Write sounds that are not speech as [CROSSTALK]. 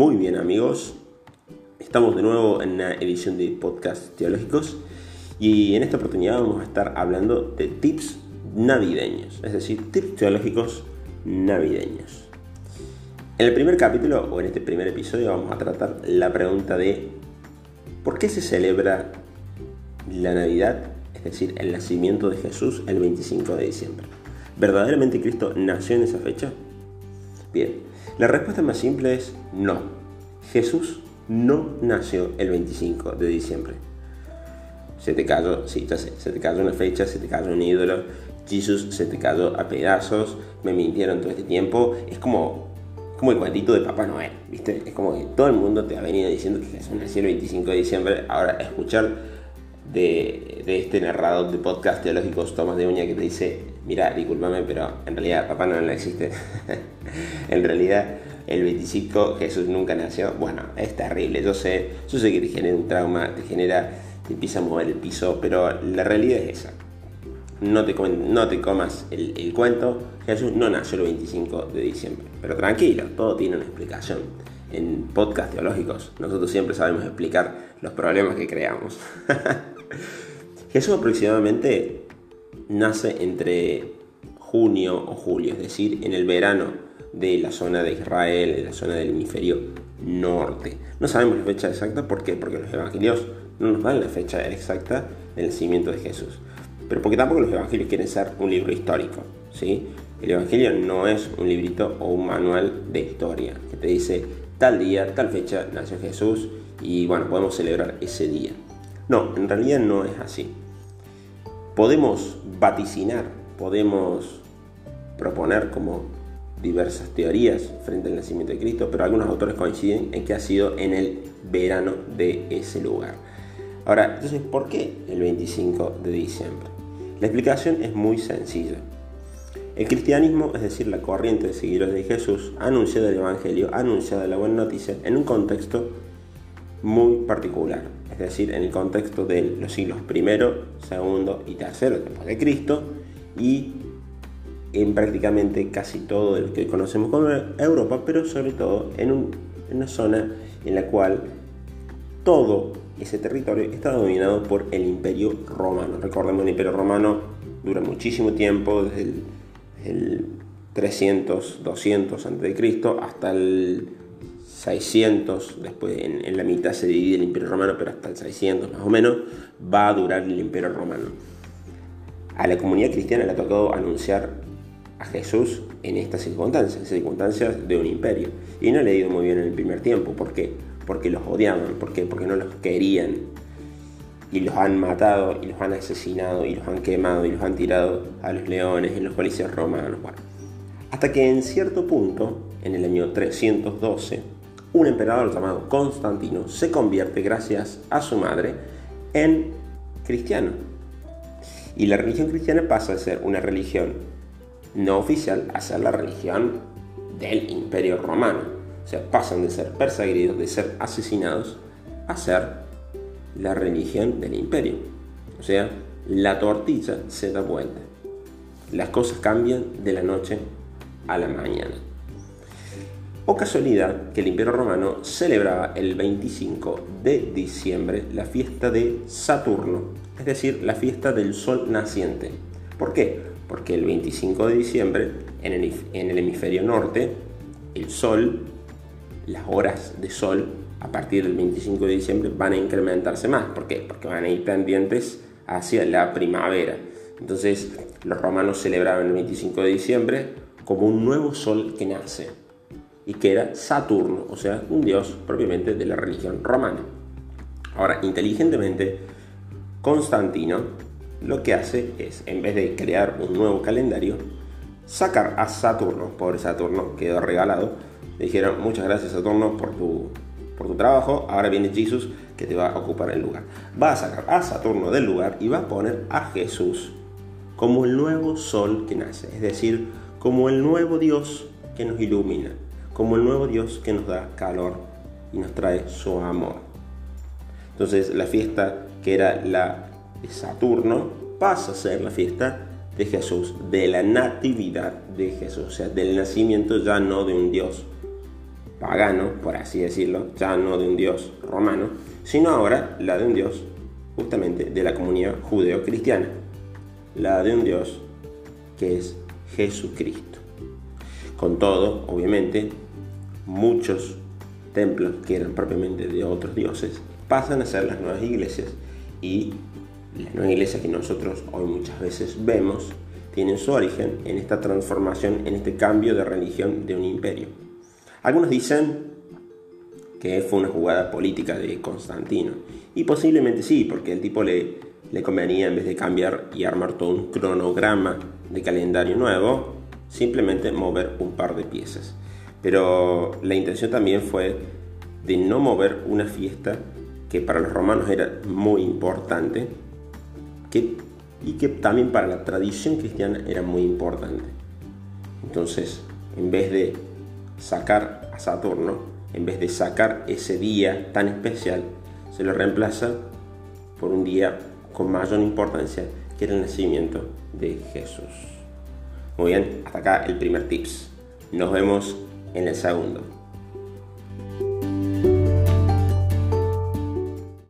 Muy bien amigos, estamos de nuevo en una edición de podcast teológicos y en esta oportunidad vamos a estar hablando de tips navideños, es decir, tips teológicos navideños. En el primer capítulo o en este primer episodio vamos a tratar la pregunta de ¿por qué se celebra la Navidad, es decir, el nacimiento de Jesús el 25 de diciembre? ¿Verdaderamente Cristo nació en esa fecha? Bien, la respuesta más simple es no. Jesús no nació el 25 de diciembre. Se te cayó, sí, se te cayó una fecha, se te cayó un ídolo, Jesús se te cayó a pedazos, me mintieron todo este tiempo. Es como, como el cuentito de Papá Noel, ¿viste? Es como que todo el mundo te ha venido diciendo que Jesús nació el 25 de diciembre. Ahora, escuchar de, de este narrador de podcast teológicos Tomás de Uña que te dice, mira, discúlpame, pero en realidad Papá Noel no existe. [LAUGHS] en realidad el 25 Jesús nunca nació. Bueno, es terrible, yo sé, yo sé que te genera un trauma, te genera, te empieza a mover el piso, pero la realidad es esa. No te, no te comas el, el cuento, Jesús no nació el 25 de diciembre. Pero tranquilo, todo tiene una explicación. En podcast teológicos nosotros siempre sabemos explicar los problemas que creamos. [LAUGHS] Jesús aproximadamente nace entre junio o julio, es decir, en el verano de la zona de Israel, en la zona del hemisferio norte. No sabemos la fecha exacta, ¿por qué? Porque los evangelios no nos dan la fecha exacta del nacimiento de Jesús. Pero porque tampoco los evangelios quieren ser un libro histórico, ¿sí? El evangelio no es un librito o un manual de historia que te dice tal día, tal fecha nació Jesús y bueno, podemos celebrar ese día. No, en realidad no es así. Podemos vaticinar, podemos proponer como diversas teorías frente al nacimiento de Cristo, pero algunos autores coinciden en que ha sido en el verano de ese lugar. Ahora, entonces, ¿por qué el 25 de diciembre? La explicación es muy sencilla. El cristianismo, es decir, la corriente de seguidores de Jesús, ha el Evangelio, ha la buena noticia en un contexto muy particular, es decir, en el contexto de los siglos primero, segundo y tercero después de Cristo y en prácticamente casi todo lo que conocemos como Europa, pero sobre todo en, una zona en la cual todo ese territorio está dominado por el imperio romano. Recordemos, el imperio romano dura muchísimo tiempo, desde el, 300, 200 a.C. hasta el 600, después en, la mitad se divide el imperio romano, pero hasta el 600 más o menos va a durar el imperio romano. A la comunidad cristiana le ha tocado anunciar a Jesús en estas circunstancias, circunstancias de un imperio. Y no le ha ido muy bien en el primer tiempo. ¿Por qué? Porque los odiaban, ¿por qué? Porque no los querían. Y los han matado, y los han asesinado, y los han quemado, y los han tirado a los leones en los coliseos romanos. hasta que en cierto punto, en el año 312, un emperador llamado Constantino se convierte, gracias a su madre, en cristiano. Y la religión cristiana pasa a ser una religión no oficial a ser la religión del imperio romano. O sea, pasan de ser perseguidos, de ser asesinados, a ser la religión del imperio. O sea, la tortilla se da vuelta. Las cosas cambian de la noche a la mañana. O casualidad que el imperio romano celebraba el 25 de diciembre la fiesta de Saturno, es decir, la fiesta del sol naciente. ¿Por qué? porque el 25 de diciembre en el, hemisferio norte el sol, las horas de sol a partir del 25 de diciembre van a incrementarse más. ¿Por qué? Porque van a ir pendientes hacia la primavera. Entonces los romanos celebraban el 25 de diciembre como un nuevo sol que nace y que era Saturno, o sea, un dios propiamente de la religión romana. Ahora, inteligentemente, Constantino lo que hace es, en vez de crear un nuevo calendario, sacar a Saturno, pobre Saturno, quedó regalado. Le dijeron, muchas gracias Saturno por tu, por tu trabajo, ahora viene Jesús que te va a ocupar el lugar. Va a sacar a Saturno del lugar y va a poner a Jesús como el nuevo sol que nace, es decir, como el nuevo Dios que nos ilumina, como el nuevo Dios que nos da calor y nos trae su amor. Entonces la fiesta que era la de Saturno pasa a ser la fiesta de Jesús, de la natividad de Jesús, o sea, del nacimiento ya no de un Dios pagano, por así decirlo, ya no de un dios romano, sino ahora la de un dios justamente de la comunidad judeo-cristiana, la de un dios que es Jesucristo. Con todo, obviamente, muchos templos que eran propiamente de otros dioses pasan a ser las nuevas iglesias y las nuevas iglesias que nosotros hoy muchas veces vemos tienen su origen en esta transformación, en este cambio de religión de un imperio. Algunos dicen que fue una jugada política de Constantino, y posiblemente sí, porque el tipo le, convenía en vez de cambiar y armar todo un cronograma de calendario nuevo, simplemente mover un par de piezas. Pero la intención también fue de no mover una fiesta que para los romanos era muy importante y que también para la tradición cristiana era muy importante. Entonces, en vez de sacar a Saturno, en vez de sacar ese día tan especial, se lo reemplaza por un día con mayor importancia, que era el nacimiento de Jesús. Muy bien, hasta acá el primer tips. Nos vemos en el segundo.